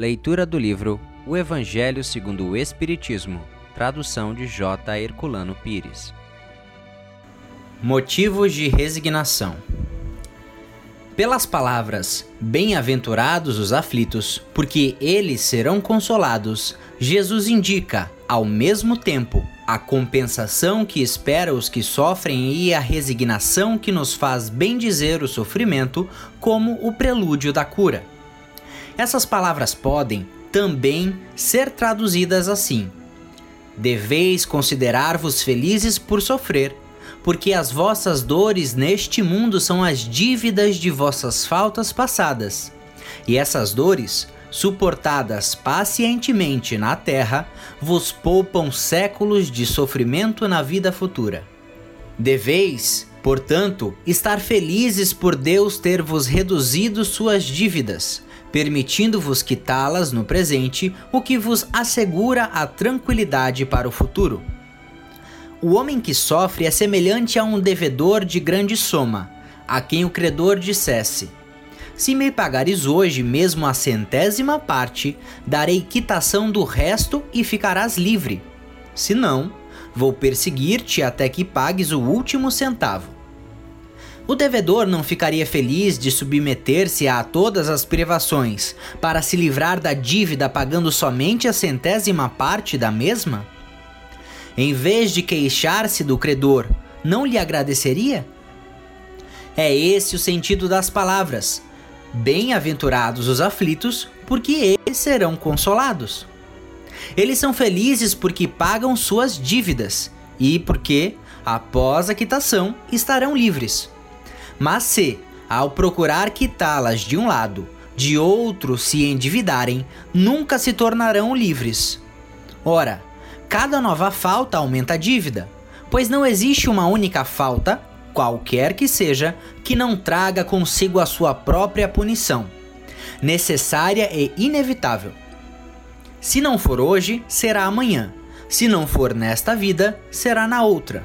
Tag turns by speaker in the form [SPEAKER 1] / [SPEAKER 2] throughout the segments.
[SPEAKER 1] Leitura do livro O Evangelho segundo o Espiritismo, tradução de J. Herculano Pires. Motivos de resignação. Pelas palavras Bem-aventurados os aflitos, porque eles serão consolados, Jesus indica, ao mesmo tempo, a compensação que espera os que sofrem e a resignação que nos faz bem dizer o sofrimento como o prelúdio da cura. Essas palavras podem também ser traduzidas assim: Deveis considerar-vos felizes por sofrer, porque as vossas dores neste mundo são as dívidas de vossas faltas passadas. E essas dores suportadas pacientemente na terra, vos poupam séculos de sofrimento na vida futura. Deveis, portanto, estar felizes por Deus ter vos reduzido suas dívidas, permitindo-vos quitá-las no presente, o que vos assegura a tranquilidade para o futuro. O homem que sofre é semelhante a um devedor de grande soma, a quem o credor dissesse: se me pagares hoje mesmo a centésima parte, darei quitação do resto e ficarás livre. Se não, vou perseguir-te até que pagues o último centavo. O devedor não ficaria feliz de submeter-se a todas as privações para se livrar da dívida pagando somente a centésima parte da mesma? Em vez de queixar-se do credor, não lhe agradeceria? É esse o sentido das palavras Bem-aventurados os aflitos, porque eles serão consolados. Eles são felizes porque pagam suas dívidas e porque, após a quitação, estarão livres. Mas se, ao procurar quitá-las de um lado, de outro se endividarem, nunca se tornarão livres. Ora, cada nova falta aumenta a dívida, pois não existe uma única falta qualquer que seja, que não traga consigo a sua própria punição, necessária e inevitável. Se não for hoje, será amanhã. Se não for nesta vida, será na outra.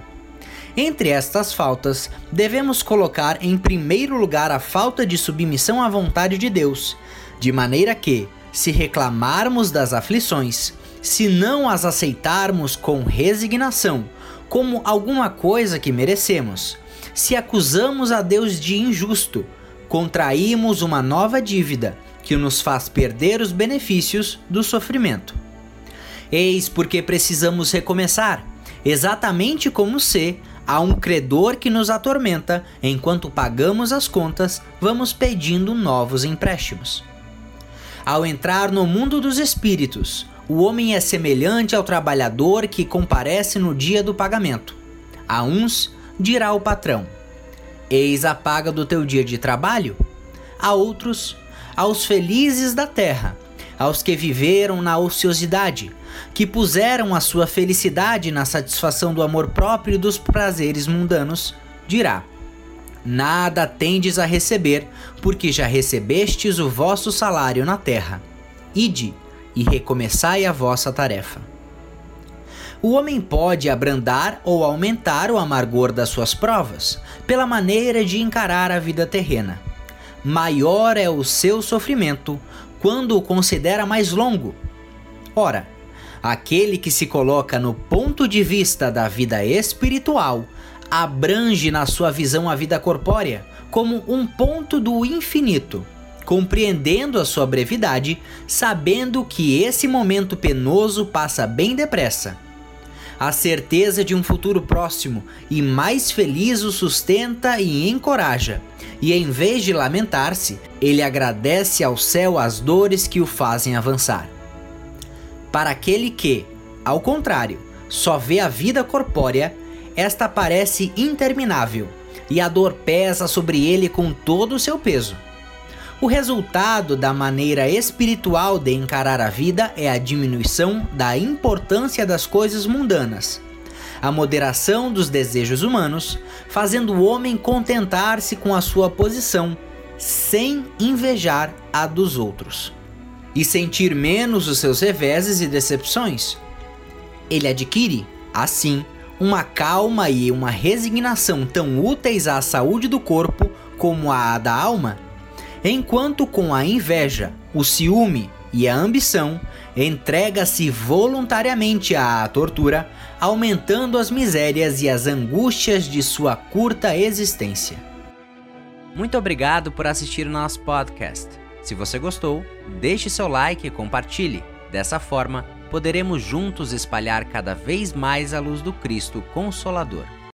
[SPEAKER 1] Entre estas faltas, devemos colocar em primeiro lugar a falta de submissão à vontade de Deus, de maneira que, se reclamarmos das aflições, se não as aceitarmos com resignação, como alguma coisa que merecemos, se acusamos a Deus de injusto, contraímos uma nova dívida que nos faz perder os benefícios do sofrimento. Eis porque precisamos recomeçar, exatamente como se há um credor que nos atormenta, enquanto pagamos as contas, vamos pedindo novos empréstimos. Ao entrar no mundo dos espíritos, o homem é semelhante ao trabalhador que comparece no dia do pagamento. A uns dirá o patrão: Eis a paga do teu dia de trabalho. A outros, aos felizes da terra, aos que viveram na ociosidade, que puseram a sua felicidade na satisfação do amor próprio e dos prazeres mundanos, dirá: Nada tendes a receber, porque já recebestes o vosso salário na terra. Ide e recomeçai a vossa tarefa. O homem pode abrandar ou aumentar o amargor das suas provas, pela maneira de encarar a vida terrena. Maior é o seu sofrimento quando o considera mais longo. Ora, aquele que se coloca no ponto de vista da vida espiritual abrange na sua visão a vida corpórea como um ponto do infinito, compreendendo a sua brevidade, sabendo que esse momento penoso passa bem depressa a certeza de um futuro próximo e mais feliz o sustenta e encoraja. E em vez de lamentar-se, ele agradece ao céu as dores que o fazem avançar. Para aquele que, ao contrário, só vê a vida corpórea, esta parece interminável e a dor pesa sobre ele com todo o seu peso. O resultado da maneira espiritual de encarar a vida é a diminuição da importância das coisas mundanas, a moderação dos desejos humanos, fazendo o homem contentar-se com a sua posição, sem invejar a dos outros, e sentir menos os seus reveses e decepções. Ele adquire, assim, uma calma e uma resignação tão úteis à saúde do corpo como à da alma enquanto com a inveja, o ciúme e a ambição, entrega-se voluntariamente à tortura, aumentando as misérias e as angústias de sua curta existência. Muito obrigado por assistir o nosso podcast. Se você gostou, deixe seu like e compartilhe. Dessa forma, poderemos juntos espalhar cada vez mais a luz do Cristo Consolador.